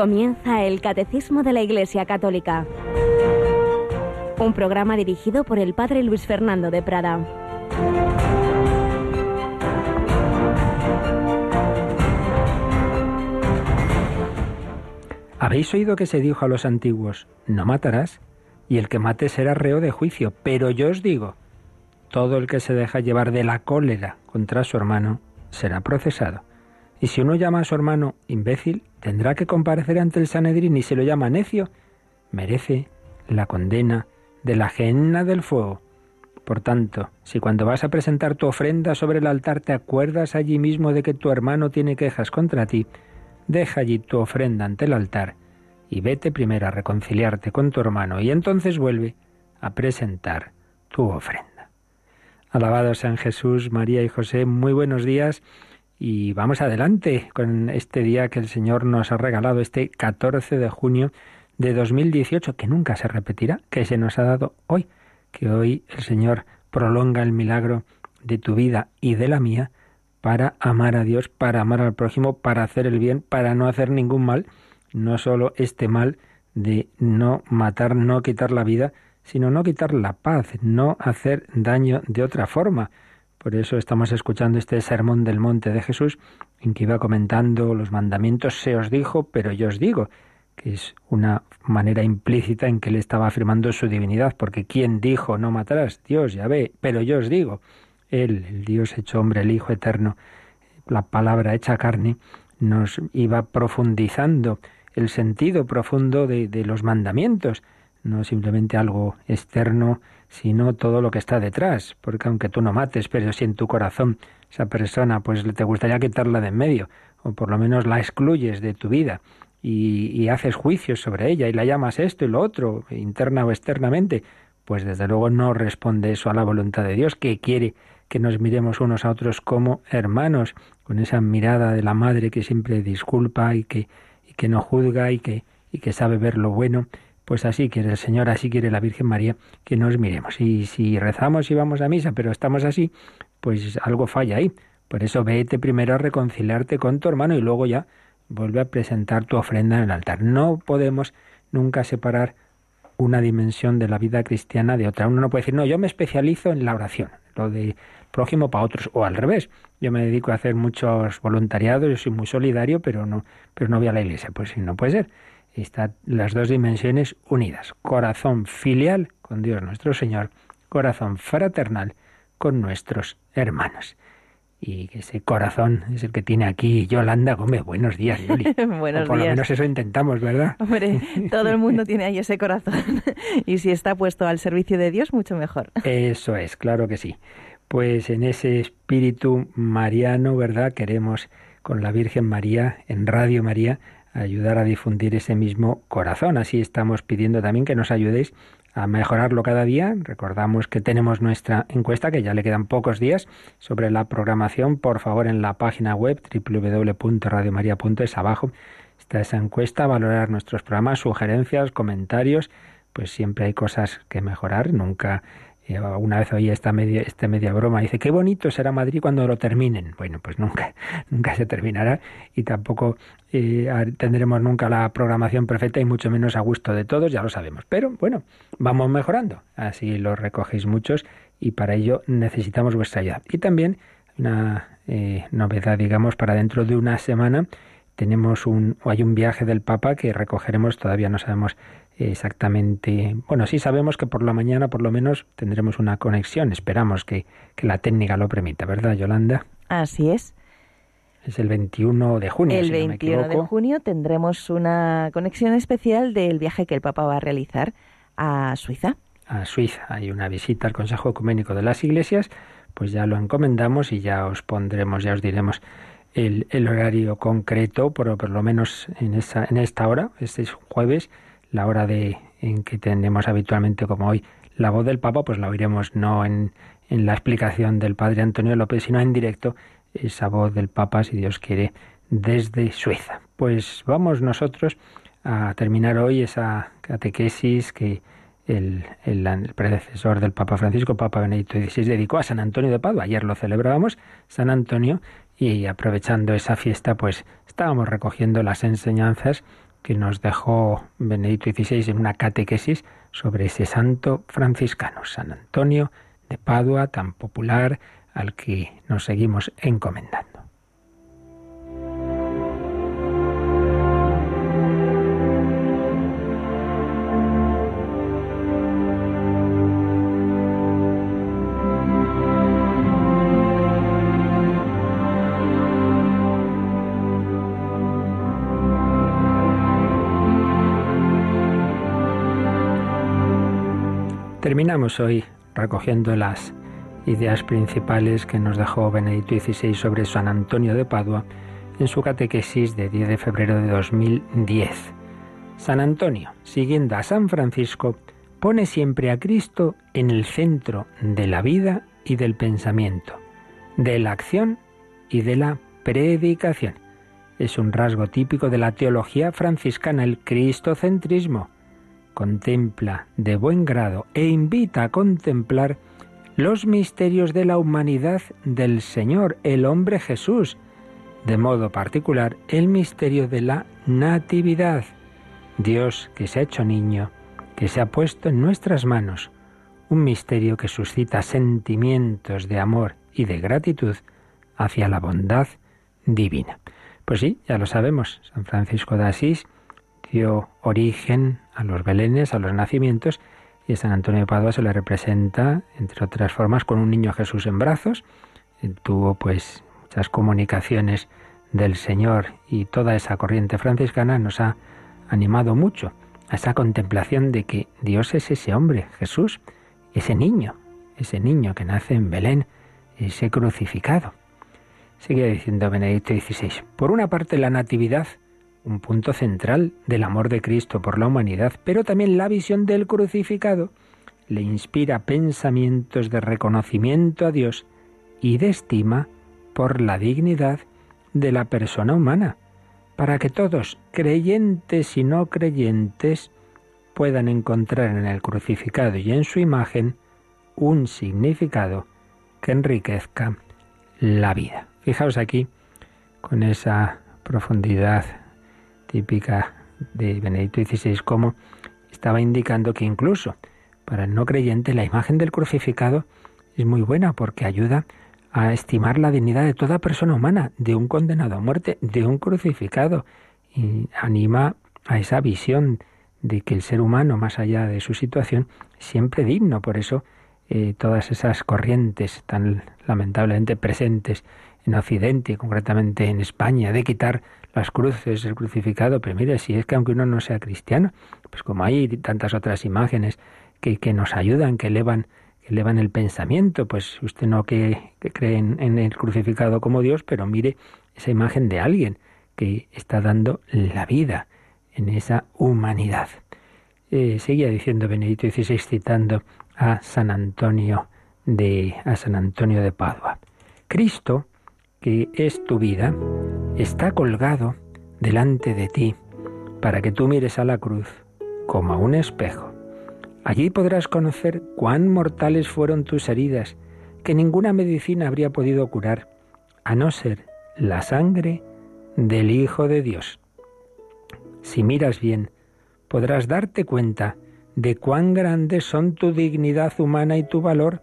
Comienza el Catecismo de la Iglesia Católica. Un programa dirigido por el Padre Luis Fernando de Prada. Habéis oído que se dijo a los antiguos, no matarás, y el que mate será reo de juicio, pero yo os digo, todo el que se deja llevar de la cólera contra su hermano será procesado. Y si uno llama a su hermano imbécil, tendrá que comparecer ante el Sanedrín y si lo llama necio, merece la condena de la genna del fuego. Por tanto, si cuando vas a presentar tu ofrenda sobre el altar te acuerdas allí mismo de que tu hermano tiene quejas contra ti, deja allí tu ofrenda ante el altar y vete primero a reconciliarte con tu hermano y entonces vuelve a presentar tu ofrenda. Alabado sean Jesús, María y José, muy buenos días y vamos adelante con este día que el Señor nos ha regalado, este 14 de junio de 2018, que nunca se repetirá, que se nos ha dado hoy, que hoy el Señor prolonga el milagro de tu vida y de la mía para amar a Dios, para amar al prójimo, para hacer el bien, para no hacer ningún mal, no solo este mal de no matar, no quitar la vida, sino no quitar la paz, no hacer daño de otra forma. Por eso estamos escuchando este sermón del monte de Jesús, en que iba comentando los mandamientos, se os dijo, pero yo os digo, que es una manera implícita en que él estaba afirmando su divinidad, porque ¿quién dijo no matarás? Dios, ya ve, pero yo os digo, él, el Dios hecho hombre, el Hijo eterno, la palabra hecha carne, nos iba profundizando el sentido profundo de, de los mandamientos, no simplemente algo externo sino todo lo que está detrás, porque aunque tú no mates, pero si en tu corazón esa persona pues te gustaría quitarla de en medio, o por lo menos la excluyes de tu vida y, haces juicios sobre ella y la llamas esto y lo otro, interna o externamente, pues desde luego no responde eso a la voluntad de Dios, que quiere que nos miremos unos a otros como hermanos, con esa mirada de la madre que siempre disculpa y que, no juzga y que sabe ver lo bueno pues así quiere el Señor, así quiere la Virgen María que nos miremos. Y si rezamos y vamos a misa, pero estamos así, pues algo falla ahí. Por eso vete primero a reconciliarte con tu hermano y luego ya vuelve a presentar tu ofrenda en el altar. No podemos nunca separar una dimensión de la vida cristiana de otra. Uno no puede decir, no, yo me especializo en la oración, lo de prójimo para otros, o al revés. Yo me dedico a hacer muchos voluntariados, yo soy muy solidario, pero no, pero no voy a la iglesia. Pues sí, no puede ser están las dos dimensiones unidas. Corazón filial con Dios nuestro Señor, corazón fraternal con nuestros hermanos. Y ese corazón es el que tiene aquí Yolanda Gómez. Buenos días, Yoli. Buenos por días. lo menos eso intentamos, ¿verdad? Hombre, todo el mundo tiene ahí ese corazón. y si está puesto al servicio de Dios, mucho mejor. Eso es, claro que sí. Pues en ese espíritu mariano, ¿verdad? Queremos con la Virgen María, en Radio María, ayudar a difundir ese mismo corazón. Así estamos pidiendo también que nos ayudéis a mejorarlo cada día. Recordamos que tenemos nuestra encuesta, que ya le quedan pocos días, sobre la programación. Por favor, en la página web www.radiomaria.es abajo está esa encuesta, valorar nuestros programas, sugerencias, comentarios. Pues siempre hay cosas que mejorar, nunca una vez oí esta media, esta media broma, dice, qué bonito será Madrid cuando lo terminen. Bueno, pues nunca, nunca se terminará y tampoco eh, tendremos nunca la programación perfecta y mucho menos a gusto de todos, ya lo sabemos. Pero bueno, vamos mejorando, así lo recogéis muchos y para ello necesitamos vuestra ayuda. Y también una eh, novedad, digamos, para dentro de una semana tenemos un, hay un viaje del Papa que recogeremos, todavía no sabemos exactamente. Bueno, sí sabemos que por la mañana por lo menos tendremos una conexión. Esperamos que, que la técnica lo permita, ¿verdad, Yolanda? Así es. Es el 21 de junio. El si 21 no de junio tendremos una conexión especial del viaje que el Papa va a realizar a Suiza. A Suiza. Hay una visita al Consejo Ecuménico de las Iglesias. Pues ya lo encomendamos y ya os pondremos, ya os diremos el, el horario concreto, por, por lo menos en, esa, en esta hora, este es jueves, la hora de en que tenemos habitualmente como hoy la voz del Papa, pues la oiremos no en, en la explicación del Padre Antonio López, sino en directo esa voz del Papa, si Dios quiere, desde Suiza. Pues vamos nosotros a terminar hoy esa catequesis que el, el, el, predecesor del Papa Francisco, Papa Benedicto XVI, dedicó a San Antonio de Padua. Ayer lo celebrábamos, San Antonio, y aprovechando esa fiesta, pues estábamos recogiendo las enseñanzas que nos dejó Benedicto XVI en una catequesis sobre ese santo franciscano, San Antonio de Padua, tan popular, al que nos seguimos encomendando. Terminamos hoy recogiendo las ideas principales que nos dejó Benedicto XVI sobre San Antonio de Padua en su catequesis de 10 de febrero de 2010. San Antonio, siguiendo a San Francisco, pone siempre a Cristo en el centro de la vida y del pensamiento, de la acción y de la predicación. Es un rasgo típico de la teología franciscana, el cristocentrismo contempla de buen grado e invita a contemplar los misterios de la humanidad del Señor, el hombre Jesús, de modo particular el misterio de la Natividad, Dios que se ha hecho niño, que se ha puesto en nuestras manos, un misterio que suscita sentimientos de amor y de gratitud hacia la bondad divina. Pues sí, ya lo sabemos, San Francisco de Asís dio origen a los belenes, a los nacimientos, y San Antonio de Padua se le representa, entre otras formas, con un niño Jesús en brazos. tuvo pues muchas comunicaciones del Señor y toda esa corriente franciscana nos ha animado mucho a esa contemplación de que Dios es ese hombre, Jesús, ese niño, ese niño que nace en Belén, ese crucificado. Sigue diciendo Benedicto XVI. Por una parte, la natividad un punto central del amor de Cristo por la humanidad, pero también la visión del crucificado le inspira pensamientos de reconocimiento a Dios y de estima por la dignidad de la persona humana, para que todos, creyentes y no creyentes, puedan encontrar en el crucificado y en su imagen un significado que enriquezca la vida. Fijaos aquí con esa profundidad típica de Benedicto XVI, como estaba indicando que incluso para el no creyente la imagen del crucificado es muy buena porque ayuda a estimar la dignidad de toda persona humana, de un condenado a muerte, de un crucificado, y anima a esa visión de que el ser humano, más allá de su situación, es siempre digno. Por eso eh, todas esas corrientes tan lamentablemente presentes en Occidente, concretamente en España, de quitar las cruces, el crucificado, pero mire, si es que aunque uno no sea cristiano, pues como hay tantas otras imágenes que, que nos ayudan, que elevan, que elevan el pensamiento, pues usted no que, cree en, el crucificado como Dios, pero mire esa imagen de alguien que está dando la vida en esa humanidad. Eh, seguía diciendo Benedito XVI citando a San Antonio de a San Antonio de Padua. Cristo que es tu vida, está colgado delante de ti para que tú mires a la cruz como a un espejo. Allí podrás conocer cuán mortales fueron tus heridas, que ninguna medicina habría podido curar, a no ser la sangre del Hijo de Dios. Si miras bien, podrás darte cuenta de cuán grandes son tu dignidad humana y tu valor.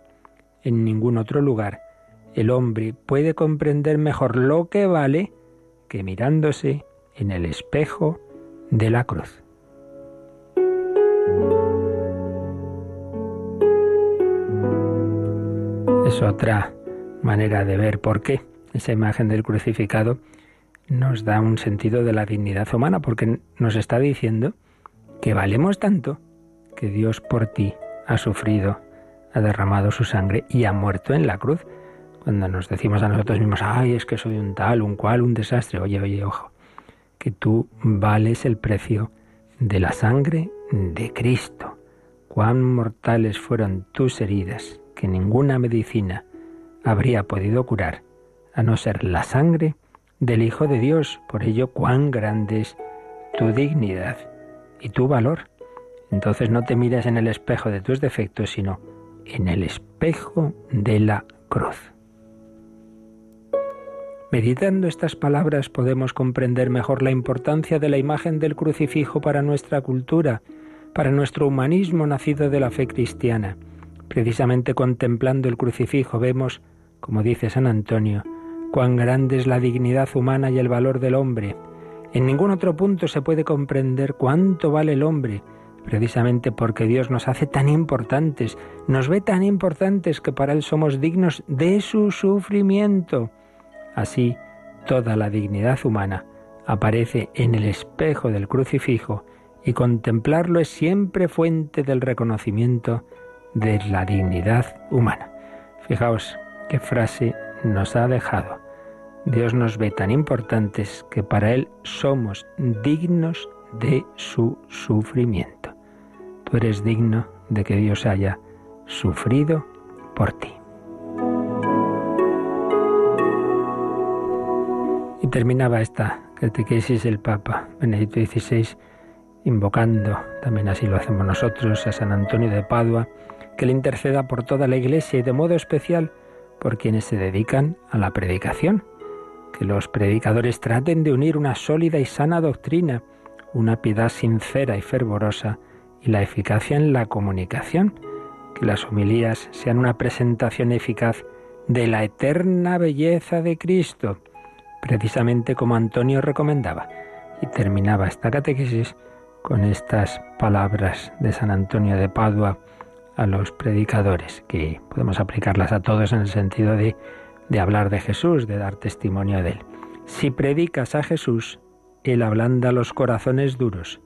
En ningún otro lugar el hombre puede comprender mejor lo que vale que mirándose en el espejo de la cruz. Es otra manera de ver por qué esa imagen del crucificado nos da un sentido de la dignidad humana, porque nos está diciendo que valemos tanto que Dios por ti ha sufrido, ha derramado su sangre y ha muerto en la cruz cuando nos decimos a nosotros mismos, ay, es que soy un tal, un cual, un desastre, oye, oye, ojo, que tú vales el precio de la sangre de Cristo. Cuán mortales fueron tus heridas, que ninguna medicina habría podido curar, a no ser la sangre del Hijo de Dios. Por ello, cuán grande es tu dignidad y tu valor. Entonces no te mires en el espejo de tus defectos, sino en el espejo de la cruz. Meditando estas palabras podemos comprender mejor la importancia de la imagen del crucifijo para nuestra cultura, para nuestro humanismo nacido de la fe cristiana. Precisamente contemplando el crucifijo vemos, como dice San Antonio, cuán grande es la dignidad humana y el valor del hombre. En ningún otro punto se puede comprender cuánto vale el hombre, precisamente porque Dios nos hace tan importantes, nos ve tan importantes que para Él somos dignos de su sufrimiento. Así, toda la dignidad humana aparece en el espejo del crucifijo y contemplarlo es siempre fuente del reconocimiento de la dignidad humana. Fijaos qué frase nos ha dejado. Dios nos ve tan importantes que para Él somos dignos de su sufrimiento. Tú eres digno de que Dios haya sufrido por ti. Terminaba esta catequesis el Papa Benedicto XVI invocando, también así lo hacemos nosotros, a San Antonio de Padua, que le interceda por toda la Iglesia y de modo especial por quienes se dedican a la predicación. Que los predicadores traten de unir una sólida y sana doctrina, una piedad sincera y fervorosa y la eficacia en la comunicación. Que las homilías sean una presentación eficaz de la eterna belleza de Cristo precisamente como Antonio recomendaba. Y terminaba esta catequesis con estas palabras de San Antonio de Padua a los predicadores, que podemos aplicarlas a todos en el sentido de, de hablar de Jesús, de dar testimonio de Él. Si predicas a Jesús, Él ablanda los corazones duros.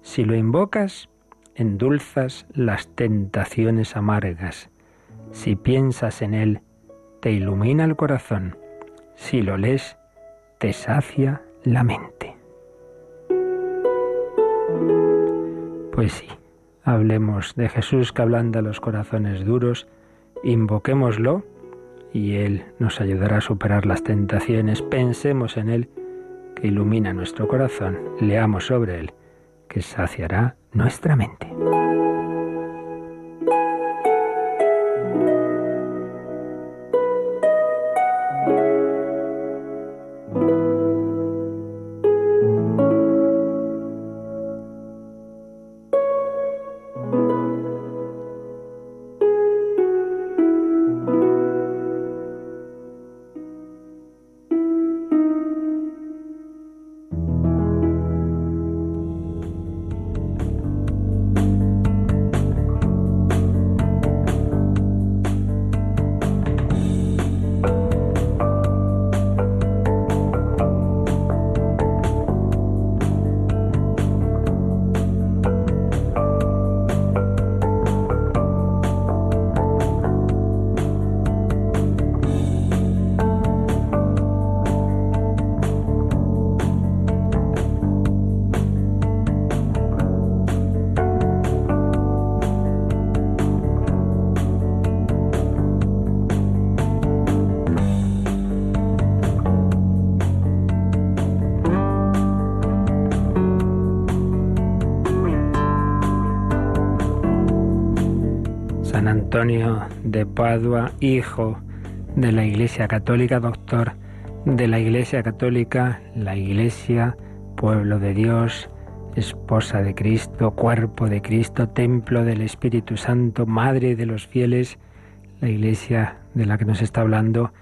Si lo invocas, endulzas las tentaciones amargas. Si piensas en Él, te ilumina el corazón. Si lo lees, te sacia la mente. Pues sí, hablemos de Jesús que ablanda los corazones duros, invoquémoslo y Él nos ayudará a superar las tentaciones, pensemos en Él que ilumina nuestro corazón, leamos sobre Él que saciará nuestra mente. Antonio de Padua, hijo de la Iglesia Católica, doctor de la Iglesia Católica, la Iglesia, pueblo de Dios, esposa de Cristo, cuerpo de Cristo, templo del Espíritu Santo, madre de los fieles, la Iglesia de la que nos está hablando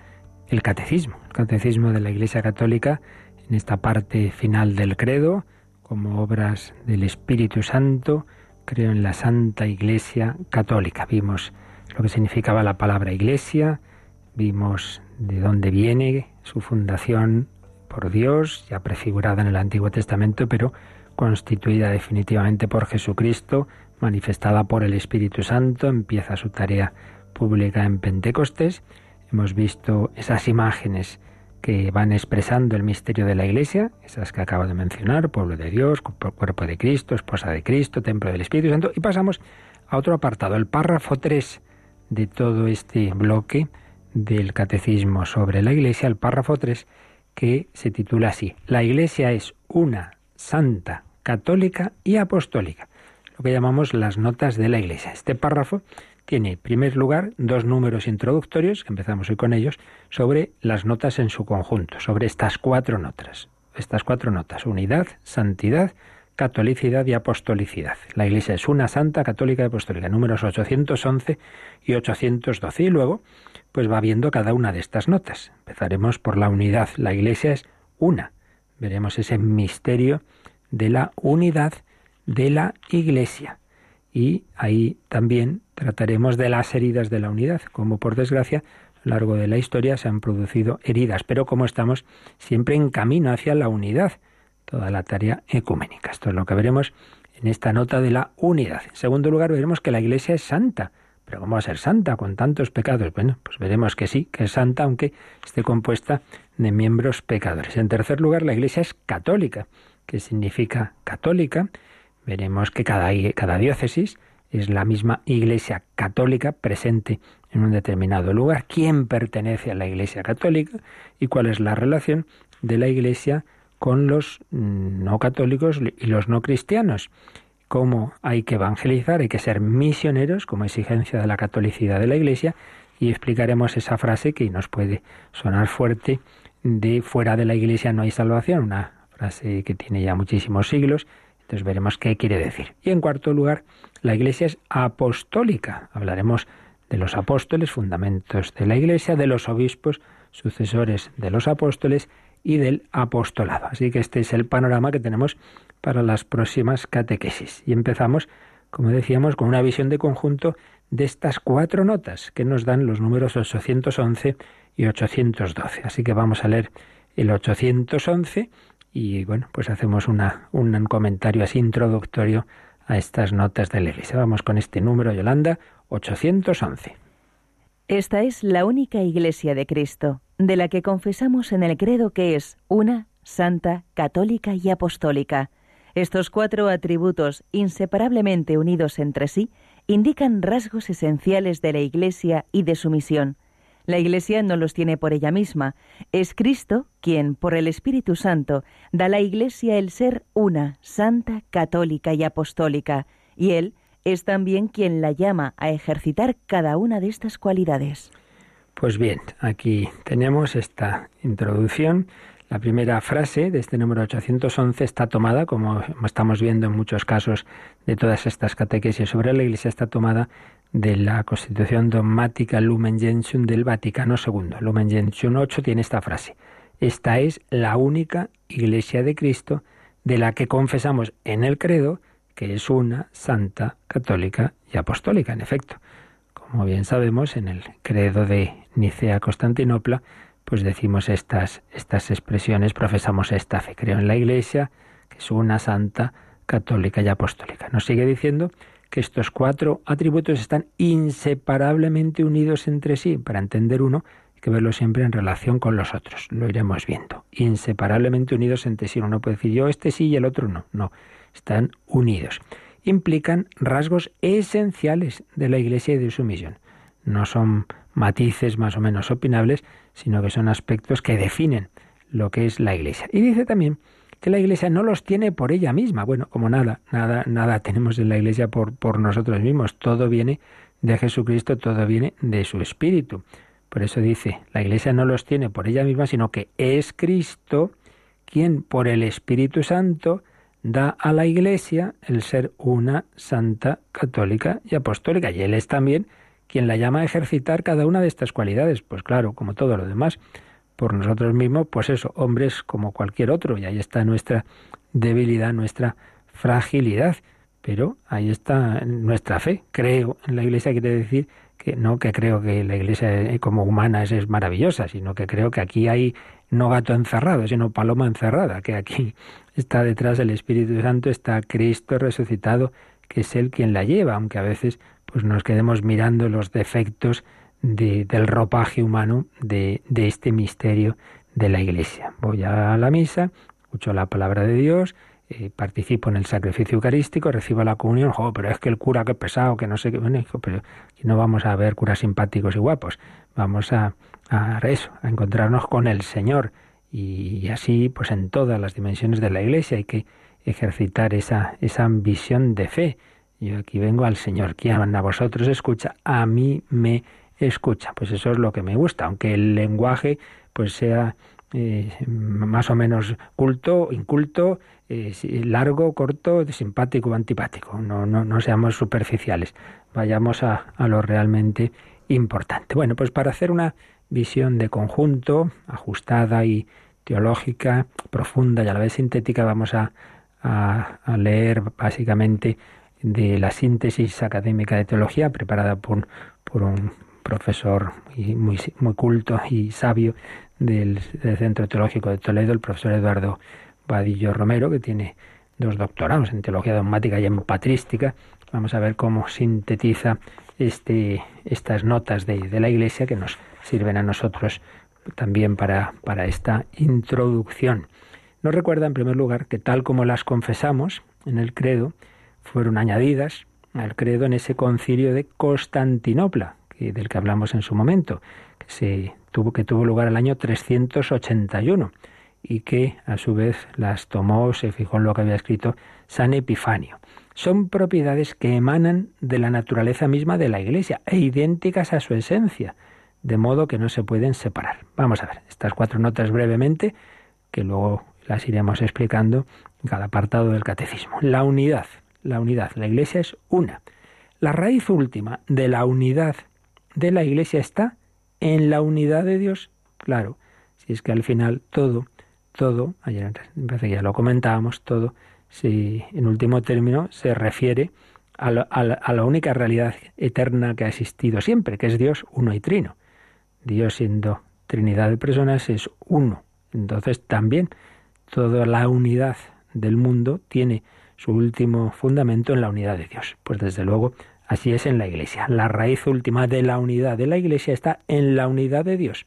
el catecismo, el catecismo de la Iglesia Católica, en esta parte final del credo, como obras del Espíritu Santo, creo en la Santa Iglesia Católica. Vimos lo que significaba la palabra iglesia, vimos de dónde viene su fundación por Dios, ya prefigurada en el Antiguo Testamento, pero constituida definitivamente por Jesucristo, manifestada por el Espíritu Santo, empieza su tarea pública en Pentecostés. Hemos visto esas imágenes que van expresando el misterio de la Iglesia, esas que acabo de mencionar, pueblo de Dios, cuerpo de Cristo, esposa de Cristo, templo del Espíritu Santo, y pasamos a otro apartado, el párrafo 3 de todo este bloque del Catecismo sobre la Iglesia, el párrafo 3, que se titula así, La Iglesia es una, santa, católica y apostólica, lo que llamamos las notas de la Iglesia. Este párrafo tiene, en primer lugar, dos números introductorios, que empezamos hoy con ellos, sobre las notas en su conjunto, sobre estas cuatro notas. Estas cuatro notas, unidad, santidad, catolicidad y apostolicidad. La Iglesia es una santa, católica y apostólica, números 811 y 812. Y luego, pues va viendo cada una de estas notas. Empezaremos por la unidad. La Iglesia es una. Veremos ese misterio de la unidad de la Iglesia. Y ahí también trataremos de las heridas de la unidad, como por desgracia a lo largo de la historia se han producido heridas, pero como estamos siempre en camino hacia la unidad, toda la tarea ecuménica. Esto es lo que veremos en esta nota de la unidad. En segundo lugar, veremos que la Iglesia es santa. Pero ¿cómo va a ser santa con tantos pecados? Bueno, pues veremos que sí, que es santa, aunque esté compuesta de miembros pecadores. En tercer lugar, la Iglesia es católica. ¿Qué significa católica? Veremos que cada, cada diócesis es la misma Iglesia católica presente en un determinado lugar. ¿Quién pertenece a la Iglesia católica? ¿Y cuál es la relación de la Iglesia con los no católicos y los no cristianos? cómo hay que evangelizar, hay que ser misioneros como exigencia de la catolicidad de la Iglesia y explicaremos esa frase que nos puede sonar fuerte de fuera de la Iglesia no hay salvación, una frase que tiene ya muchísimos siglos, entonces veremos qué quiere decir. Y en cuarto lugar, la Iglesia es apostólica. Hablaremos de los apóstoles, fundamentos de la Iglesia, de los obispos, sucesores de los apóstoles y del apostolado. Así que este es el panorama que tenemos para las próximas catequesis. Y empezamos, como decíamos, con una visión de conjunto de estas cuatro notas que nos dan los números 811 y 812. Así que vamos a leer el 811 y bueno, pues hacemos una, un comentario así introductorio a estas notas de la Iglesia. Vamos con este número, Yolanda, 811. Esta es la única Iglesia de Cristo, de la que confesamos en el credo que es una, santa, católica y apostólica. Estos cuatro atributos, inseparablemente unidos entre sí, indican rasgos esenciales de la Iglesia y de su misión. La Iglesia no los tiene por ella misma. Es Cristo quien, por el Espíritu Santo, da a la Iglesia el ser una, santa, católica y apostólica, y Él es también quien la llama a ejercitar cada una de estas cualidades. Pues bien, aquí tenemos esta introducción la primera frase de este número 811 está tomada, como estamos viendo en muchos casos de todas estas catequesis sobre la Iglesia, está tomada de la Constitución dogmática Lumen Gentium del Vaticano II. Lumen Gentium 8 tiene esta frase. Esta es la única Iglesia de Cristo de la que confesamos en el credo que es una santa, católica y apostólica, en efecto. Como bien sabemos, en el credo de Nicea-Constantinopla pues decimos estas, estas expresiones, profesamos esta fe. Creo en la Iglesia, que es una santa, católica y apostólica. Nos sigue diciendo que estos cuatro atributos están inseparablemente unidos entre sí. Para entender uno, hay que verlo siempre en relación con los otros. Lo iremos viendo. Inseparablemente unidos entre sí. Uno puede decir yo este sí y el otro no. No, están unidos. Implican rasgos esenciales de la Iglesia y de su misión. No son matices más o menos opinables, sino que son aspectos que definen lo que es la Iglesia. Y dice también que la Iglesia no los tiene por ella misma. Bueno, como nada, nada, nada tenemos en la Iglesia por, por nosotros mismos. Todo viene de Jesucristo, todo viene de su Espíritu. Por eso dice, la Iglesia no los tiene por ella misma, sino que es Cristo quien por el Espíritu Santo da a la Iglesia el ser una santa, católica y apostólica. Y Él es también quien la llama a ejercitar cada una de estas cualidades. Pues claro, como todo lo demás, por nosotros mismos, pues eso, hombres como cualquier otro, y ahí está nuestra debilidad, nuestra fragilidad. Pero ahí está nuestra fe. Creo en la Iglesia quiere decir que no que creo que la Iglesia como humana es, es maravillosa, sino que creo que aquí hay no gato encerrado, sino paloma encerrada, que aquí está detrás del Espíritu Santo, está Cristo resucitado, que es Él quien la lleva, aunque a veces pues nos quedemos mirando los defectos del ropaje humano de, este misterio de la Iglesia. Voy a la misa, escucho la palabra de Dios, eh, participo en el sacrificio eucarístico, recibo la comunión, pero es que el cura que pesado, que no sé qué, bueno, pero no vamos a ver curas simpáticos y guapos, vamos a, a eso, a encontrarnos con el Señor y, así pues en todas las dimensiones de la Iglesia hay que ejercitar esa, esa visión de fe Yo aquí vengo al Señor. Quien a vosotros escucha, a mí me escucha. Pues eso es lo que me gusta, aunque el lenguaje pues sea eh, más o menos culto, inculto, eh, largo, corto, simpático o antipático. No, no, no seamos superficiales. Vayamos a, a lo realmente importante. Bueno, pues para hacer una visión de conjunto, ajustada y teológica, profunda y a la vez sintética, vamos a, a, leer básicamente de la síntesis académica de teología preparada por, por un profesor muy, muy culto y sabio del, Centro Teológico de Toledo, el profesor Eduardo Vadillo Romero, que tiene dos doctorados en teología dogmática y en patrística. Vamos a ver cómo sintetiza este, estas notas de, la Iglesia que nos sirven a nosotros también para, para esta introducción. Nos recuerda en primer lugar que tal como las confesamos en el credo, fueron añadidas al credo en ese concilio de Constantinopla, que, del que hablamos en su momento, que, se tuvo, que tuvo lugar el año 381 y que a su vez las tomó, se fijó en lo que había escrito San Epifanio. Son propiedades que emanan de la naturaleza misma de la Iglesia e idénticas a su esencia, de modo que no se pueden separar. Vamos a ver estas cuatro notas brevemente, que luego las iremos explicando en cada apartado del catecismo. La unidad, la unidad, la Iglesia es una. La raíz última de la unidad de la Iglesia está en la unidad de Dios. Claro, si es que al final todo, todo, ayer ya lo comentábamos, todo, si en último término se refiere a la única realidad eterna que ha existido siempre, que es Dios uno y trino. Dios siendo Trinidad de personas es uno. Entonces también toda la unidad del mundo tiene su último fundamento en la unidad de Dios. Pues desde luego así es en la Iglesia. La raíz última de la unidad de la Iglesia está en la unidad de Dios.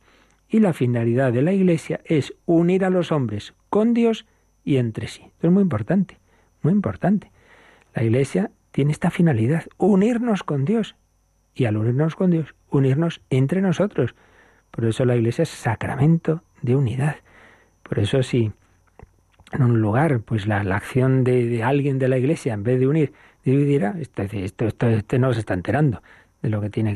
Y la finalidad de la Iglesia es unir a los hombres con Dios y entre sí. es muy importante, muy importante. La Iglesia tiene esta finalidad, unirnos con Dios. Y al unirnos con Dios, unirnos entre nosotros. Por eso la Iglesia es sacramento de unidad. Por eso sí en un lugar, pues la, acción de, alguien de la iglesia, en vez de unir, dividirá, este, este, este no se está enterando de lo que tiene